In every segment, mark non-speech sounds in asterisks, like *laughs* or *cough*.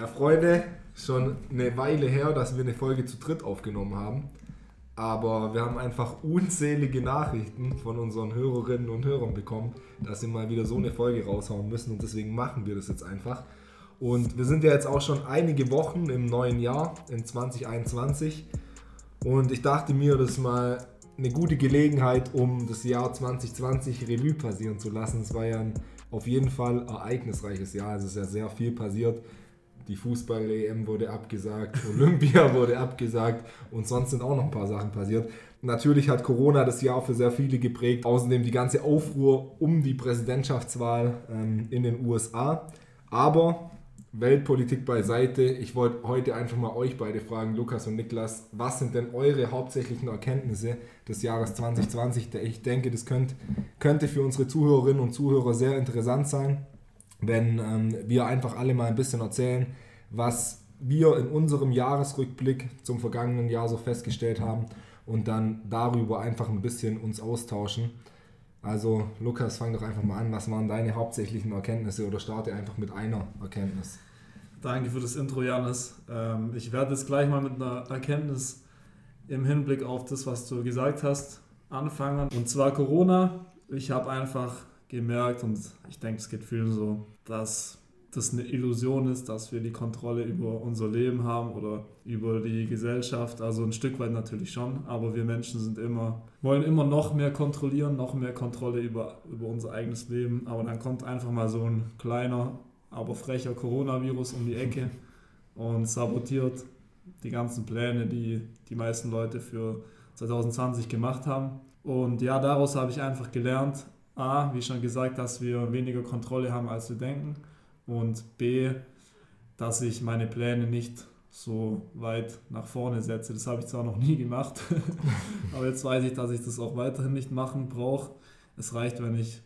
Ja, Freunde, schon eine Weile her, dass wir eine Folge zu dritt aufgenommen haben. Aber wir haben einfach unzählige Nachrichten von unseren Hörerinnen und Hörern bekommen, dass sie mal wieder so eine Folge raushauen müssen und deswegen machen wir das jetzt einfach. Und wir sind ja jetzt auch schon einige Wochen im neuen Jahr, in 2021. Und ich dachte mir, das ist mal eine gute Gelegenheit, um das Jahr 2020 Revue passieren zu lassen. Es war ja ein auf jeden Fall ereignisreiches Jahr. Es ist ja sehr viel passiert. Die Fußball-EM wurde abgesagt, *laughs* Olympia wurde abgesagt und sonst sind auch noch ein paar Sachen passiert. Natürlich hat Corona das Jahr für sehr viele geprägt. Außerdem die ganze Aufruhr um die Präsidentschaftswahl ähm, in den USA. Aber Weltpolitik beiseite. Ich wollte heute einfach mal euch beide fragen, Lukas und Niklas, was sind denn eure hauptsächlichen Erkenntnisse des Jahres 2020? Ich denke, das könnt, könnte für unsere Zuhörerinnen und Zuhörer sehr interessant sein, wenn ähm, wir einfach alle mal ein bisschen erzählen, was wir in unserem Jahresrückblick zum vergangenen Jahr so festgestellt haben und dann darüber einfach ein bisschen uns austauschen. Also Lukas, fang doch einfach mal an. Was waren deine hauptsächlichen Erkenntnisse oder starte einfach mit einer Erkenntnis? Danke für das Intro, Janis. Ähm, ich werde jetzt gleich mal mit einer Erkenntnis im Hinblick auf das, was du gesagt hast, anfangen. Und zwar Corona. Ich habe einfach gemerkt, und ich denke, es geht vielen so, dass das eine Illusion ist, dass wir die Kontrolle über unser Leben haben oder über die Gesellschaft. Also ein Stück weit natürlich schon, aber wir Menschen sind immer, wollen immer noch mehr kontrollieren, noch mehr Kontrolle über, über unser eigenes Leben. Aber dann kommt einfach mal so ein kleiner, aber frecher Coronavirus um die Ecke *laughs* und sabotiert die ganzen Pläne, die die meisten Leute für 2020 gemacht haben. Und ja, daraus habe ich einfach gelernt, A, wie schon gesagt, dass wir weniger Kontrolle haben, als wir denken und B, dass ich meine Pläne nicht so weit nach vorne setze. Das habe ich zwar noch nie gemacht, *laughs* aber jetzt weiß ich, dass ich das auch weiterhin nicht machen brauche. Es reicht, wenn ich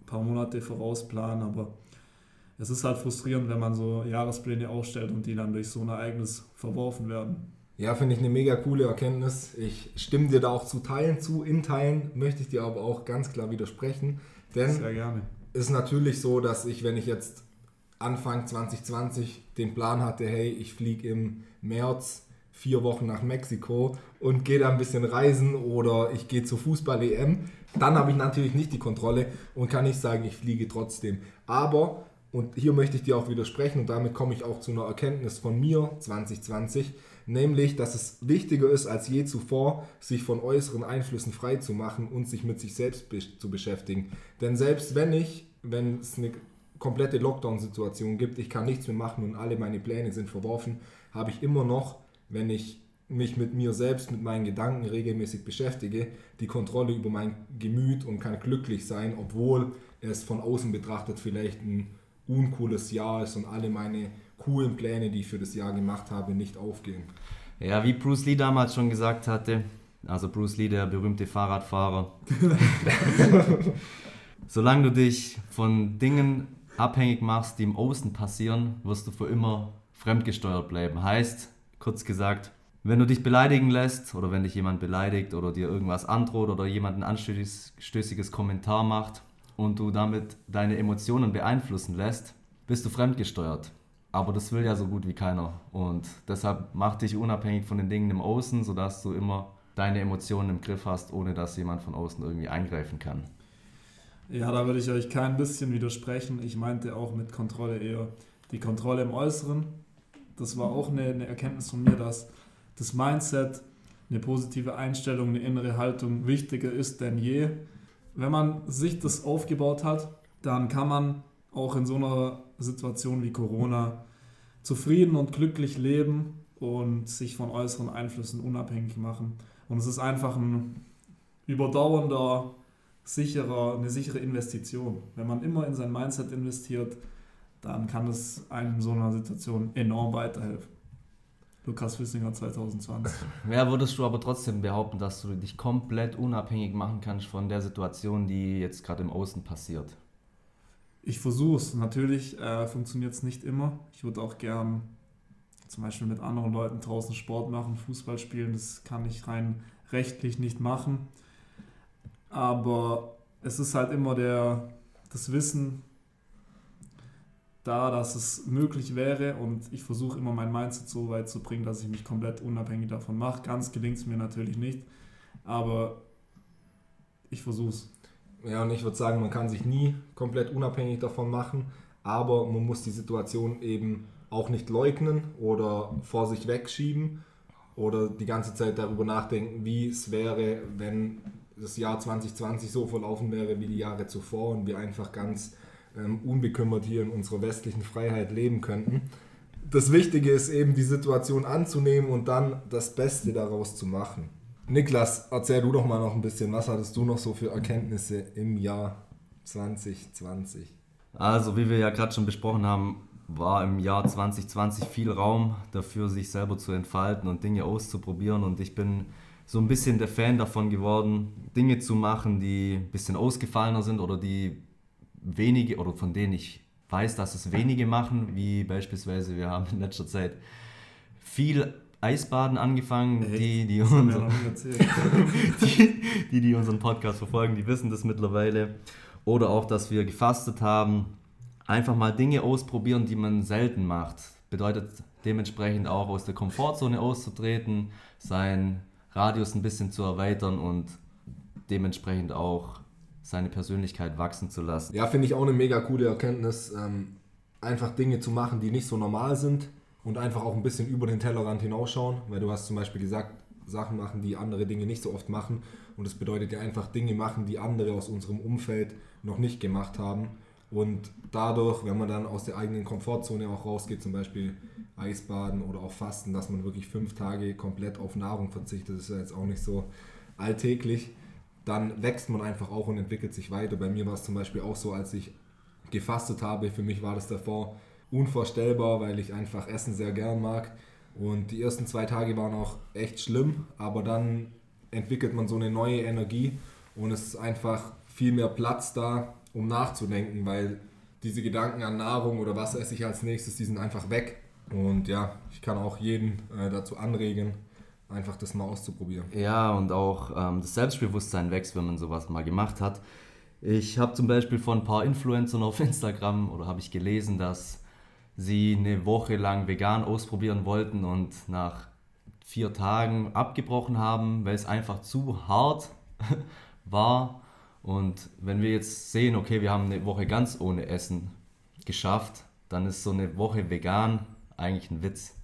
ein paar Monate vorausplane, aber es ist halt frustrierend, wenn man so Jahrespläne aufstellt und die dann durch so ein Ereignis verworfen werden. Ja, finde ich eine mega coole Erkenntnis. Ich stimme dir da auch zu Teilen zu. In Teilen möchte ich dir aber auch ganz klar widersprechen. Denn Sehr gerne. ist natürlich so, dass ich, wenn ich jetzt Anfang 2020 den Plan hatte, hey, ich fliege im März vier Wochen nach Mexiko und gehe da ein bisschen reisen oder ich gehe zur Fußball-EM, dann habe ich natürlich nicht die Kontrolle und kann nicht sagen, ich fliege trotzdem. Aber, und hier möchte ich dir auch widersprechen und damit komme ich auch zu einer Erkenntnis von mir 2020, nämlich, dass es wichtiger ist als je zuvor, sich von äußeren Einflüssen frei zu machen und sich mit sich selbst zu beschäftigen. Denn selbst wenn ich, wenn es eine komplette Lockdown-Situation gibt, ich kann nichts mehr machen und alle meine Pläne sind verworfen, habe ich immer noch, wenn ich mich mit mir selbst, mit meinen Gedanken regelmäßig beschäftige, die Kontrolle über mein Gemüt und kann glücklich sein, obwohl es von außen betrachtet vielleicht ein uncooles Jahr ist und alle meine coolen Pläne, die ich für das Jahr gemacht habe, nicht aufgehen. Ja, wie Bruce Lee damals schon gesagt hatte, also Bruce Lee, der berühmte Fahrradfahrer, *laughs* solange du dich von Dingen abhängig machst, die im Außen passieren, wirst du für immer fremdgesteuert bleiben. Heißt, kurz gesagt, wenn du dich beleidigen lässt oder wenn dich jemand beleidigt oder dir irgendwas androht oder jemand ein anstößiges Kommentar macht und du damit deine Emotionen beeinflussen lässt, bist du fremdgesteuert. Aber das will ja so gut wie keiner. Und deshalb mach dich unabhängig von den Dingen im Außen, sodass du immer deine Emotionen im Griff hast, ohne dass jemand von außen irgendwie eingreifen kann. Ja, da würde ich euch kein bisschen widersprechen. Ich meinte auch mit Kontrolle eher die Kontrolle im Äußeren. Das war auch eine, eine Erkenntnis von mir, dass das Mindset, eine positive Einstellung, eine innere Haltung wichtiger ist denn je. Wenn man sich das aufgebaut hat, dann kann man auch in so einer Situation wie Corona zufrieden und glücklich leben und sich von äußeren Einflüssen unabhängig machen. Und es ist einfach ein überdauernder sicherer, eine sichere Investition. Wenn man immer in sein Mindset investiert, dann kann es einem in so einer Situation enorm weiterhelfen. Lukas Wissinger 2020. Ja, würdest du aber trotzdem behaupten, dass du dich komplett unabhängig machen kannst von der Situation, die jetzt gerade im Außen passiert? Ich versuche es. Natürlich äh, funktioniert es nicht immer. Ich würde auch gern zum Beispiel mit anderen Leuten draußen Sport machen, Fußball spielen. Das kann ich rein rechtlich nicht machen. Aber es ist halt immer der, das Wissen, da, dass es möglich wäre und ich versuche immer mein Mindset so weit zu bringen, dass ich mich komplett unabhängig davon mache. Ganz gelingt es mir natürlich nicht, aber ich versuche es. Ja, und ich würde sagen, man kann sich nie komplett unabhängig davon machen, aber man muss die Situation eben auch nicht leugnen oder vor sich wegschieben oder die ganze Zeit darüber nachdenken, wie es wäre, wenn das Jahr 2020 so verlaufen wäre wie die Jahre zuvor und wir einfach ganz ähm, unbekümmert hier in unserer westlichen Freiheit leben könnten. Das Wichtige ist eben, die Situation anzunehmen und dann das Beste daraus zu machen. Niklas, erzähl du doch mal noch ein bisschen, was hattest du noch so für Erkenntnisse im Jahr 2020? Also, wie wir ja gerade schon besprochen haben, war im Jahr 2020 viel Raum dafür, sich selber zu entfalten und Dinge auszuprobieren. Und ich bin so ein bisschen der Fan davon geworden, Dinge zu machen, die ein bisschen ausgefallener sind oder die wenige oder von denen ich weiß, dass es wenige machen, wie beispielsweise wir haben in letzter Zeit viel Eisbaden angefangen, die die, unser, *laughs* die, die, die unseren Podcast verfolgen, die wissen das mittlerweile. Oder auch, dass wir gefastet haben, einfach mal Dinge ausprobieren, die man selten macht. Bedeutet dementsprechend auch aus der Komfortzone auszutreten, seinen Radius ein bisschen zu erweitern und dementsprechend auch seine Persönlichkeit wachsen zu lassen. Ja, finde ich auch eine mega coole Erkenntnis. Ähm, einfach Dinge zu machen, die nicht so normal sind und einfach auch ein bisschen über den Tellerrand hinausschauen, weil du hast zum Beispiel gesagt, Sachen machen, die andere Dinge nicht so oft machen und das bedeutet ja einfach Dinge machen, die andere aus unserem Umfeld noch nicht gemacht haben und dadurch, wenn man dann aus der eigenen Komfortzone auch rausgeht, zum Beispiel Eisbaden oder auch Fasten, dass man wirklich fünf Tage komplett auf Nahrung verzichtet, ist ja jetzt auch nicht so alltäglich dann wächst man einfach auch und entwickelt sich weiter. Bei mir war es zum Beispiel auch so, als ich gefastet habe, für mich war das davor unvorstellbar, weil ich einfach Essen sehr gern mag. Und die ersten zwei Tage waren auch echt schlimm, aber dann entwickelt man so eine neue Energie und es ist einfach viel mehr Platz da, um nachzudenken, weil diese Gedanken an Nahrung oder was esse ich als nächstes, die sind einfach weg. Und ja, ich kann auch jeden äh, dazu anregen, einfach das mal auszuprobieren. Ja, und auch ähm, das Selbstbewusstsein wächst, wenn man sowas mal gemacht hat. Ich habe zum Beispiel von ein paar Influencern auf Instagram oder habe ich gelesen, dass sie eine Woche lang vegan ausprobieren wollten und nach vier Tagen abgebrochen haben, weil es einfach zu hart *laughs* war. Und wenn wir jetzt sehen, okay, wir haben eine Woche ganz ohne Essen geschafft, dann ist so eine Woche vegan eigentlich ein Witz.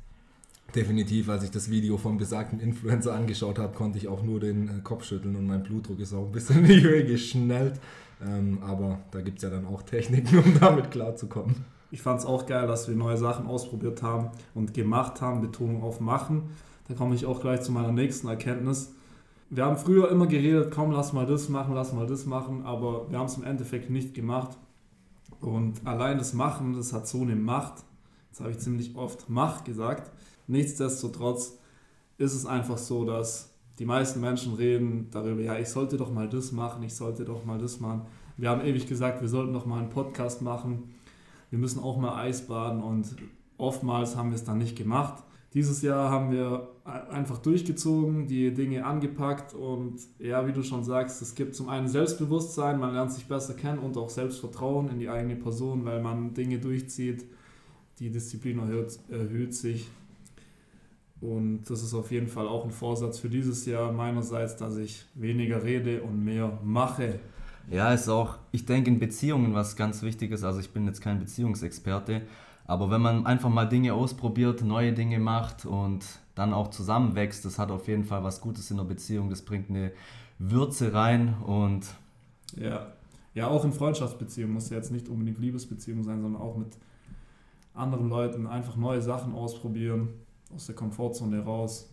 Definitiv, als ich das Video vom besagten Influencer angeschaut habe, konnte ich auch nur den äh, Kopf schütteln und mein Blutdruck ist auch ein bisschen *laughs* in die Höhe geschnellt. Ähm, aber da gibt es ja dann auch Techniken, um damit klarzukommen. Ich fand es auch geil, dass wir neue Sachen ausprobiert haben und gemacht haben, Betonung auf machen. Da komme ich auch gleich zu meiner nächsten Erkenntnis. Wir haben früher immer geredet, komm, lass mal das machen, lass mal das machen, aber wir haben es im Endeffekt nicht gemacht. Und allein das Machen, das hat so eine Macht. Jetzt habe ich ziemlich oft Macht gesagt Nichtsdestotrotz ist es einfach so, dass die meisten Menschen reden darüber, ja, ich sollte doch mal das machen, ich sollte doch mal das machen. Wir haben ewig gesagt, wir sollten doch mal einen Podcast machen. Wir müssen auch mal Eisbaden und oftmals haben wir es dann nicht gemacht. Dieses Jahr haben wir einfach durchgezogen, die Dinge angepackt und ja, wie du schon sagst, es gibt zum einen Selbstbewusstsein, man lernt sich besser kennen und auch Selbstvertrauen in die eigene Person, weil man Dinge durchzieht. Die Disziplin erhöht, erhöht sich und das ist auf jeden Fall auch ein Vorsatz für dieses Jahr meinerseits, dass ich weniger rede und mehr mache. Ja, ist auch, ich denke, in Beziehungen was ganz Wichtiges. Also ich bin jetzt kein Beziehungsexperte, aber wenn man einfach mal Dinge ausprobiert, neue Dinge macht und dann auch zusammenwächst, das hat auf jeden Fall was Gutes in der Beziehung. Das bringt eine Würze rein und ja, ja, auch in Freundschaftsbeziehungen muss ja jetzt nicht unbedingt Liebesbeziehung sein, sondern auch mit anderen Leuten einfach neue Sachen ausprobieren aus der Komfortzone raus.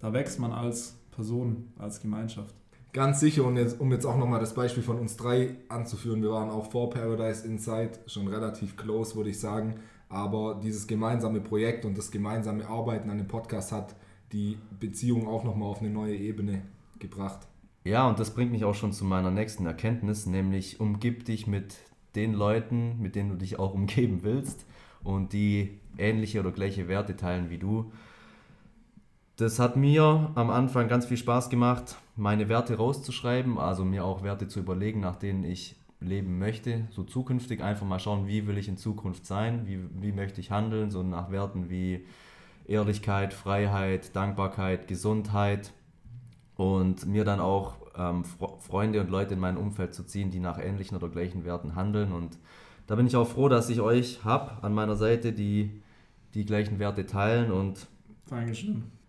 Da wächst man als Person, als Gemeinschaft. Ganz sicher, und jetzt, um jetzt auch nochmal das Beispiel von uns drei anzuführen, wir waren auch vor Paradise Inside schon relativ close, würde ich sagen. Aber dieses gemeinsame Projekt und das gemeinsame Arbeiten an dem Podcast hat die Beziehung auch nochmal auf eine neue Ebene gebracht. Ja, und das bringt mich auch schon zu meiner nächsten Erkenntnis, nämlich umgib dich mit den Leuten, mit denen du dich auch umgeben willst und die ähnliche oder gleiche Werte teilen wie du. Das hat mir am Anfang ganz viel Spaß gemacht, meine Werte rauszuschreiben, also mir auch Werte zu überlegen, nach denen ich leben möchte, so zukünftig. Einfach mal schauen, wie will ich in Zukunft sein, wie, wie möchte ich handeln, so nach Werten wie Ehrlichkeit, Freiheit, Dankbarkeit, Gesundheit. Und mir dann auch ähm, Freunde und Leute in mein Umfeld zu ziehen, die nach ähnlichen oder gleichen Werten handeln. Und da bin ich auch froh, dass ich euch habe an meiner Seite, die die gleichen Werte teilen. Und Dankeschön.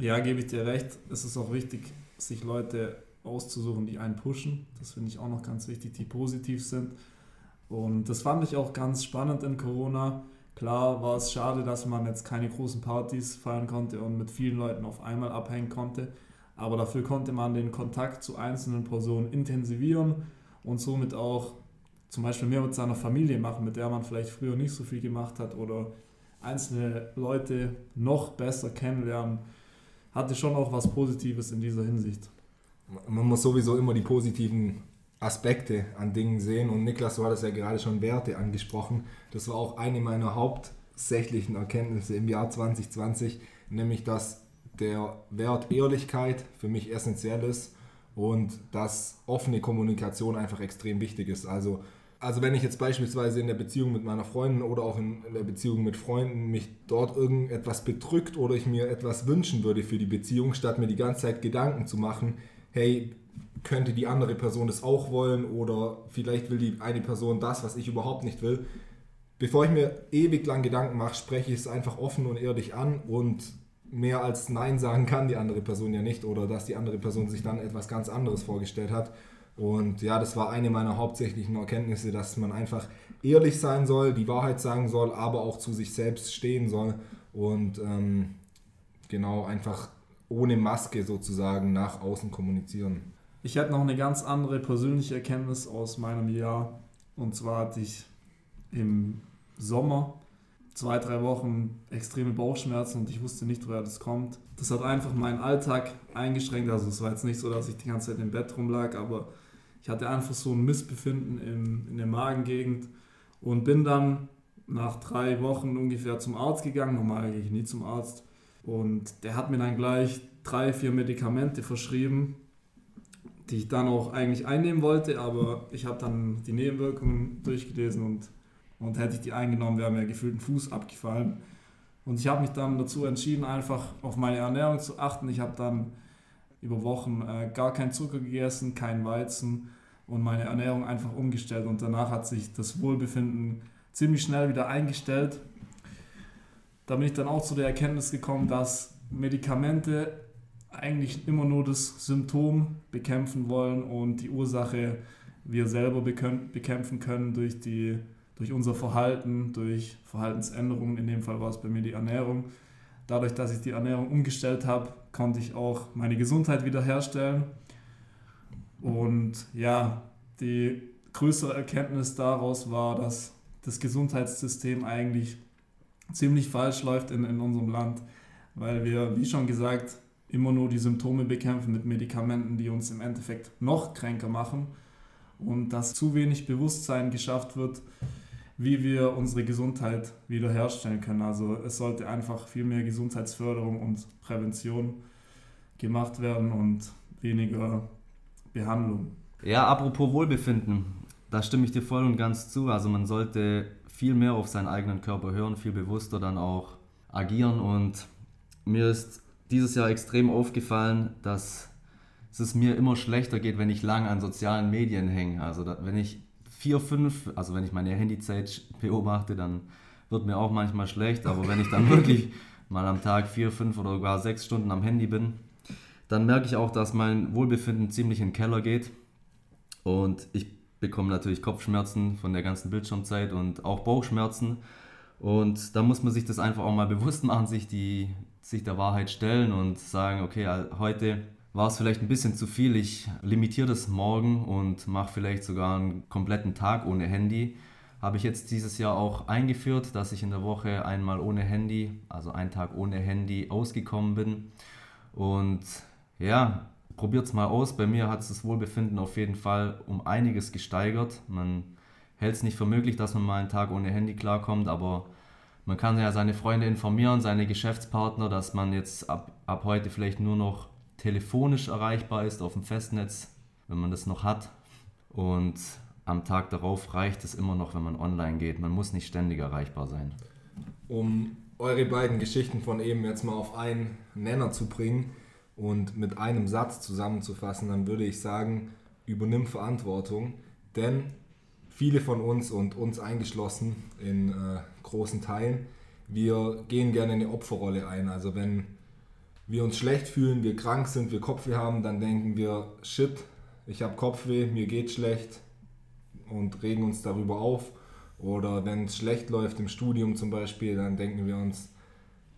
Ja, gebe ich dir recht. Es ist auch wichtig, sich Leute auszusuchen, die einen pushen. Das finde ich auch noch ganz wichtig, die positiv sind. Und das fand ich auch ganz spannend in Corona. Klar war es schade, dass man jetzt keine großen Partys feiern konnte und mit vielen Leuten auf einmal abhängen konnte. Aber dafür konnte man den Kontakt zu einzelnen Personen intensivieren und somit auch zum Beispiel mehr mit seiner Familie machen, mit der man vielleicht früher nicht so viel gemacht hat oder einzelne Leute noch besser kennenlernen. Hatte schon auch was Positives in dieser Hinsicht man muss sowieso immer die positiven Aspekte an Dingen sehen. Und Niklas, du hattest ja gerade schon Werte angesprochen. Das war auch eine meiner hauptsächlichen Erkenntnisse im Jahr 2020, nämlich dass der Wert Ehrlichkeit für mich essentiell ist und dass offene Kommunikation einfach extrem wichtig ist. Also, also wenn ich jetzt beispielsweise in der Beziehung mit meiner Freundin oder auch in der Beziehung mit Freunden mich dort irgendetwas bedrückt oder ich mir etwas wünschen würde für die Beziehung, statt mir die ganze Zeit Gedanken zu machen, hey, könnte die andere Person das auch wollen oder vielleicht will die eine Person das, was ich überhaupt nicht will. Bevor ich mir ewig lang Gedanken mache, spreche ich es einfach offen und ehrlich an und mehr als Nein sagen kann die andere Person ja nicht oder dass die andere Person sich dann etwas ganz anderes vorgestellt hat. Und ja, das war eine meiner hauptsächlichen Erkenntnisse, dass man einfach ehrlich sein soll, die Wahrheit sagen soll, aber auch zu sich selbst stehen soll und ähm, genau einfach ohne Maske sozusagen nach außen kommunizieren. Ich hätte noch eine ganz andere persönliche Erkenntnis aus meinem Jahr. Und zwar hatte ich im Sommer zwei, drei Wochen extreme Bauchschmerzen und ich wusste nicht, woher das kommt. Das hat einfach meinen Alltag eingeschränkt. Also es war jetzt nicht so, dass ich die ganze Zeit im Bett rumlag, aber ich hatte einfach so ein Missbefinden im, in der Magengegend und bin dann nach drei Wochen ungefähr zum Arzt gegangen. Normal gehe ich nie zum Arzt. Und der hat mir dann gleich drei, vier Medikamente verschrieben, die ich dann auch eigentlich einnehmen wollte, aber ich habe dann die Nebenwirkungen durchgelesen und, und hätte ich die eingenommen, wäre mir gefühlt ein Fuß abgefallen. Und ich habe mich dann dazu entschieden, einfach auf meine Ernährung zu achten. Ich habe dann über Wochen äh, gar keinen Zucker gegessen, kein Weizen und meine Ernährung einfach umgestellt. Und danach hat sich das Wohlbefinden ziemlich schnell wieder eingestellt da bin ich dann auch zu der Erkenntnis gekommen, dass Medikamente eigentlich immer nur das Symptom bekämpfen wollen und die Ursache wir selber bekämpfen können durch, die, durch unser Verhalten, durch Verhaltensänderungen. In dem Fall war es bei mir die Ernährung. Dadurch, dass ich die Ernährung umgestellt habe, konnte ich auch meine Gesundheit wiederherstellen. Und ja, die größere Erkenntnis daraus war, dass das Gesundheitssystem eigentlich ziemlich falsch läuft in, in unserem Land, weil wir, wie schon gesagt, immer nur die Symptome bekämpfen mit Medikamenten, die uns im Endeffekt noch kränker machen und dass zu wenig Bewusstsein geschafft wird, wie wir unsere Gesundheit wiederherstellen können. Also es sollte einfach viel mehr Gesundheitsförderung und Prävention gemacht werden und weniger Behandlung. Ja, apropos Wohlbefinden, da stimme ich dir voll und ganz zu. Also man sollte viel mehr auf seinen eigenen Körper hören, viel bewusster dann auch agieren. Und mir ist dieses Jahr extrem aufgefallen, dass es mir immer schlechter geht, wenn ich lang an sozialen Medien hänge. Also wenn ich vier, fünf, also wenn ich meine Handyzeit beobachte, dann wird mir auch manchmal schlecht. Aber wenn ich dann *laughs* wirklich mal am Tag vier, fünf oder sogar sechs Stunden am Handy bin, dann merke ich auch, dass mein Wohlbefinden ziemlich in den Keller geht. Und ich bekomme natürlich Kopfschmerzen von der ganzen Bildschirmzeit und auch Bauchschmerzen. Und da muss man sich das einfach auch mal bewusst machen, sich, die, sich der Wahrheit stellen und sagen, okay, heute war es vielleicht ein bisschen zu viel, ich limitiere das morgen und mache vielleicht sogar einen kompletten Tag ohne Handy. Habe ich jetzt dieses Jahr auch eingeführt, dass ich in der Woche einmal ohne Handy, also einen Tag ohne Handy ausgekommen bin. Und ja, probiert es mal aus. Bei mir hat es das Wohlbefinden auf jeden Fall um einiges gesteigert. Man hält es nicht für möglich, dass man mal einen Tag ohne Handy klarkommt, aber man kann ja seine Freunde informieren, seine Geschäftspartner, dass man jetzt ab, ab heute vielleicht nur noch telefonisch erreichbar ist auf dem Festnetz, wenn man das noch hat. Und am Tag darauf reicht es immer noch, wenn man online geht. Man muss nicht ständig erreichbar sein. Um eure beiden Geschichten von eben jetzt mal auf einen Nenner zu bringen und mit einem Satz zusammenzufassen, dann würde ich sagen, übernimm Verantwortung. Denn viele von uns und uns eingeschlossen in äh, großen Teilen, wir gehen gerne in eine Opferrolle ein. Also wenn wir uns schlecht fühlen, wir krank sind, wir Kopfweh haben, dann denken wir, shit, ich habe Kopfweh, mir geht schlecht und regen uns darüber auf. Oder wenn es schlecht läuft im Studium zum Beispiel, dann denken wir uns,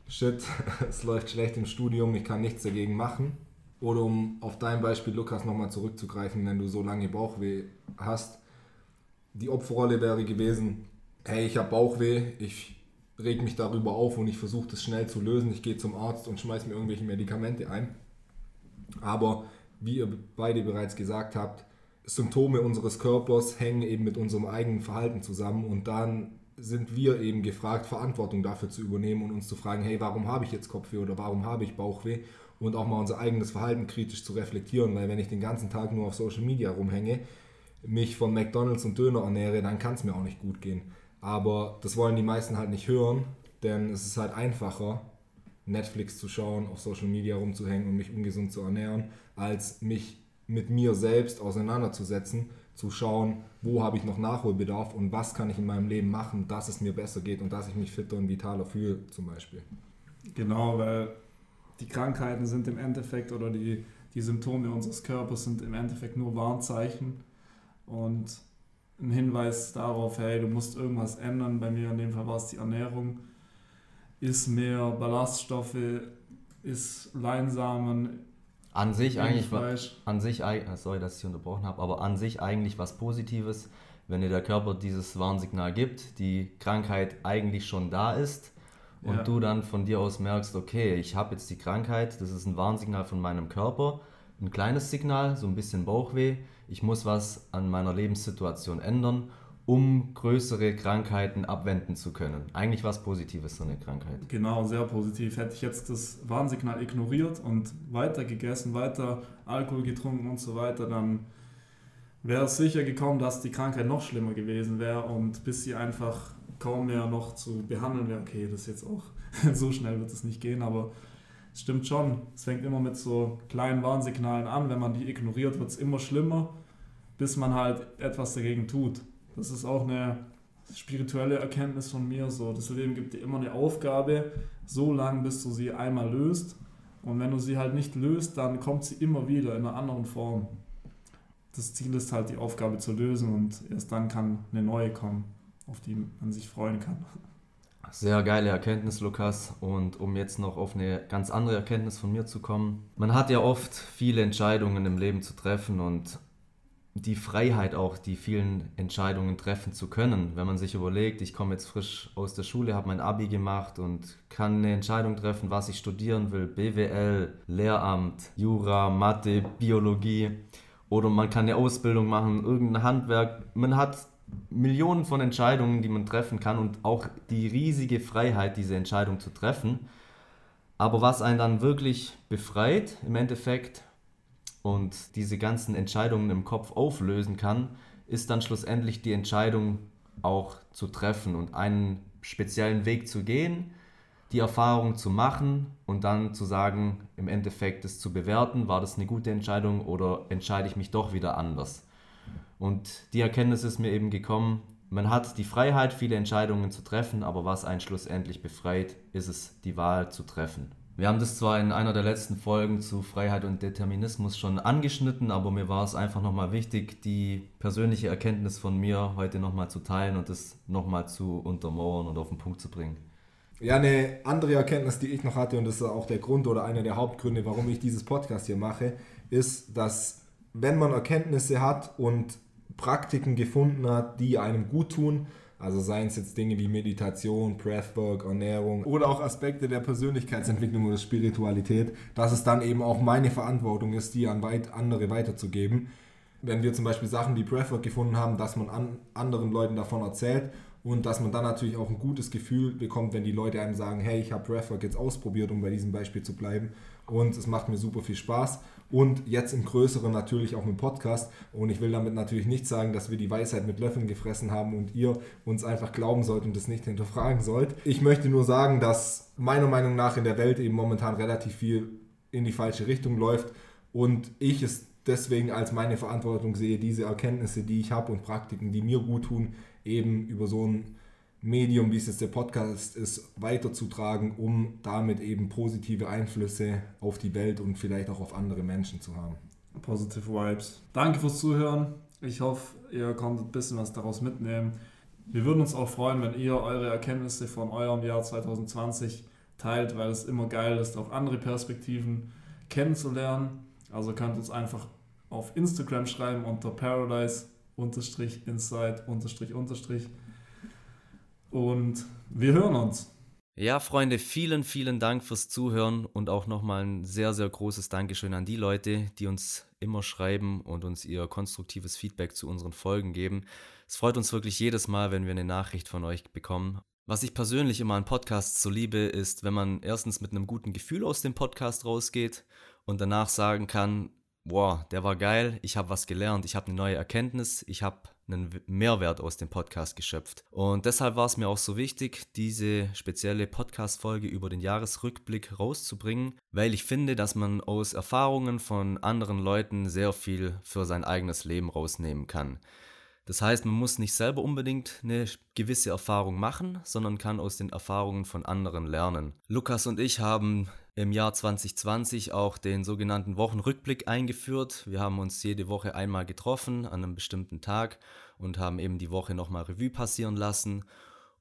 shit, *laughs* es läuft schlecht im Studium, ich kann nichts dagegen machen. Oder um auf dein Beispiel, Lukas, nochmal zurückzugreifen, wenn du so lange Bauchweh hast, die Opferrolle wäre gewesen, hey, ich habe Bauchweh, ich reg mich darüber auf und ich versuche das schnell zu lösen. Ich gehe zum Arzt und schmeiße mir irgendwelche Medikamente ein. Aber wie ihr beide bereits gesagt habt, Symptome unseres Körpers hängen eben mit unserem eigenen Verhalten zusammen und dann sind wir eben gefragt, Verantwortung dafür zu übernehmen und uns zu fragen, hey, warum habe ich jetzt Kopfweh oder warum habe ich Bauchweh und auch mal unser eigenes Verhalten kritisch zu reflektieren, weil wenn ich den ganzen Tag nur auf Social Media rumhänge, mich von McDonald's und Döner ernähre, dann kann es mir auch nicht gut gehen. Aber das wollen die meisten halt nicht hören, denn es ist halt einfacher, Netflix zu schauen, auf Social Media rumzuhängen und mich ungesund zu ernähren, als mich mit mir selbst auseinanderzusetzen, zu schauen, wo habe ich noch Nachholbedarf und was kann ich in meinem Leben machen, dass es mir besser geht und dass ich mich fitter und vitaler fühle zum Beispiel. Genau, weil die Krankheiten sind im Endeffekt oder die, die Symptome unseres Körpers sind im Endeffekt nur Warnzeichen und ein Hinweis darauf, hey, du musst irgendwas ändern. Bei mir in dem Fall war es die Ernährung. Ist mehr Ballaststoffe, ist Leinsamen, an sich eigentlich was, an sich sorry, dass ich unterbrochen habe, aber an sich eigentlich was Positives, wenn dir der Körper dieses Warnsignal gibt, die Krankheit eigentlich schon da ist und ja. du dann von dir aus merkst, okay, ich habe jetzt die Krankheit, das ist ein Warnsignal von meinem Körper, ein kleines Signal, so ein bisschen Bauchweh, ich muss was an meiner Lebenssituation ändern um größere Krankheiten abwenden zu können. Eigentlich was Positives, so eine Krankheit. Genau, sehr positiv. Hätte ich jetzt das Warnsignal ignoriert und weiter gegessen, weiter Alkohol getrunken und so weiter, dann wäre es sicher gekommen, dass die Krankheit noch schlimmer gewesen wäre und bis sie einfach kaum mehr noch zu behandeln wäre. Okay, das jetzt auch, *laughs* so schnell wird es nicht gehen, aber stimmt schon. Es fängt immer mit so kleinen Warnsignalen an. Wenn man die ignoriert, wird es immer schlimmer, bis man halt etwas dagegen tut. Das ist auch eine spirituelle Erkenntnis von mir. So, das Leben gibt dir immer eine Aufgabe, so lange, bis du sie einmal löst. Und wenn du sie halt nicht löst, dann kommt sie immer wieder in einer anderen Form. Das Ziel ist halt, die Aufgabe zu lösen und erst dann kann eine neue kommen, auf die man sich freuen kann. Sehr geile Erkenntnis, Lukas. Und um jetzt noch auf eine ganz andere Erkenntnis von mir zu kommen. Man hat ja oft viele Entscheidungen im Leben zu treffen und die Freiheit auch, die vielen Entscheidungen treffen zu können. Wenn man sich überlegt, ich komme jetzt frisch aus der Schule, habe mein Abi gemacht und kann eine Entscheidung treffen, was ich studieren will, BWL, Lehramt, Jura, Mathe, Biologie oder man kann eine Ausbildung machen, irgendein Handwerk. Man hat Millionen von Entscheidungen, die man treffen kann und auch die riesige Freiheit, diese Entscheidung zu treffen. Aber was einen dann wirklich befreit im Endeffekt, und diese ganzen Entscheidungen im Kopf auflösen kann, ist dann schlussendlich die Entscheidung auch zu treffen und einen speziellen Weg zu gehen, die Erfahrung zu machen und dann zu sagen, im Endeffekt es zu bewerten, war das eine gute Entscheidung oder entscheide ich mich doch wieder anders. Und die Erkenntnis ist mir eben gekommen, man hat die Freiheit, viele Entscheidungen zu treffen, aber was einen schlussendlich befreit, ist es, die Wahl zu treffen. Wir haben das zwar in einer der letzten Folgen zu Freiheit und Determinismus schon angeschnitten, aber mir war es einfach nochmal wichtig, die persönliche Erkenntnis von mir heute nochmal zu teilen und das nochmal zu untermauern und auf den Punkt zu bringen. Ja, eine andere Erkenntnis, die ich noch hatte, und das ist auch der Grund oder einer der Hauptgründe, warum ich dieses Podcast hier mache, ist, dass wenn man Erkenntnisse hat und Praktiken gefunden hat, die einem gut tun, also seien es jetzt Dinge wie Meditation, Breathwork, Ernährung oder auch Aspekte der Persönlichkeitsentwicklung oder Spiritualität, dass es dann eben auch meine Verantwortung ist, die an weit andere weiterzugeben. Wenn wir zum Beispiel Sachen wie Breathwork gefunden haben, dass man an anderen Leuten davon erzählt und dass man dann natürlich auch ein gutes Gefühl bekommt, wenn die Leute einem sagen, hey, ich habe Breathwork jetzt ausprobiert, um bei diesem Beispiel zu bleiben und es macht mir super viel Spaß und jetzt im Größeren natürlich auch mit Podcast. Und ich will damit natürlich nicht sagen, dass wir die Weisheit mit Löffeln gefressen haben und ihr uns einfach glauben sollt und das nicht hinterfragen sollt. Ich möchte nur sagen, dass meiner Meinung nach in der Welt eben momentan relativ viel in die falsche Richtung läuft und ich es deswegen als meine Verantwortung sehe, diese Erkenntnisse, die ich habe und Praktiken, die mir gut tun, eben über so ein Medium, wie es jetzt der Podcast ist, weiterzutragen, um damit eben positive Einflüsse auf die Welt und vielleicht auch auf andere Menschen zu haben. Positive Vibes. Danke fürs Zuhören. Ich hoffe, ihr konntet ein bisschen was daraus mitnehmen. Wir würden uns auch freuen, wenn ihr eure Erkenntnisse von eurem Jahr 2020 teilt, weil es immer geil ist, auch andere Perspektiven kennenzulernen. Also könnt uns einfach auf Instagram schreiben unter paradise-inside- und wir hören uns. Ja, Freunde, vielen, vielen Dank fürs Zuhören und auch nochmal ein sehr, sehr großes Dankeschön an die Leute, die uns immer schreiben und uns ihr konstruktives Feedback zu unseren Folgen geben. Es freut uns wirklich jedes Mal, wenn wir eine Nachricht von euch bekommen. Was ich persönlich immer an Podcasts so liebe, ist, wenn man erstens mit einem guten Gefühl aus dem Podcast rausgeht und danach sagen kann, boah, der war geil, ich habe was gelernt, ich habe eine neue Erkenntnis, ich habe einen Mehrwert aus dem Podcast geschöpft. Und deshalb war es mir auch so wichtig, diese spezielle Podcast-Folge über den Jahresrückblick rauszubringen, weil ich finde, dass man aus Erfahrungen von anderen Leuten sehr viel für sein eigenes Leben rausnehmen kann. Das heißt, man muss nicht selber unbedingt eine gewisse Erfahrung machen, sondern kann aus den Erfahrungen von anderen lernen. Lukas und ich haben im Jahr 2020 auch den sogenannten Wochenrückblick eingeführt. Wir haben uns jede Woche einmal getroffen an einem bestimmten Tag und haben eben die Woche nochmal Revue passieren lassen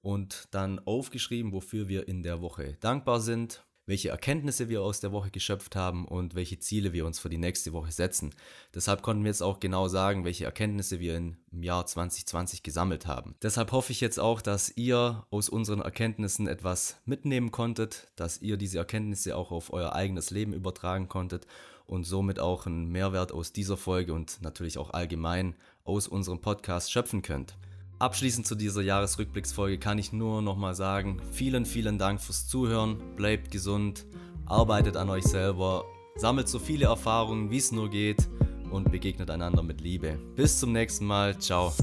und dann aufgeschrieben, wofür wir in der Woche dankbar sind welche Erkenntnisse wir aus der Woche geschöpft haben und welche Ziele wir uns für die nächste Woche setzen. Deshalb konnten wir jetzt auch genau sagen, welche Erkenntnisse wir im Jahr 2020 gesammelt haben. Deshalb hoffe ich jetzt auch, dass ihr aus unseren Erkenntnissen etwas mitnehmen konntet, dass ihr diese Erkenntnisse auch auf euer eigenes Leben übertragen konntet und somit auch einen Mehrwert aus dieser Folge und natürlich auch allgemein aus unserem Podcast schöpfen könnt. Abschließend zu dieser Jahresrückblicksfolge kann ich nur nochmal sagen, vielen, vielen Dank fürs Zuhören, bleibt gesund, arbeitet an euch selber, sammelt so viele Erfahrungen, wie es nur geht und begegnet einander mit Liebe. Bis zum nächsten Mal, ciao.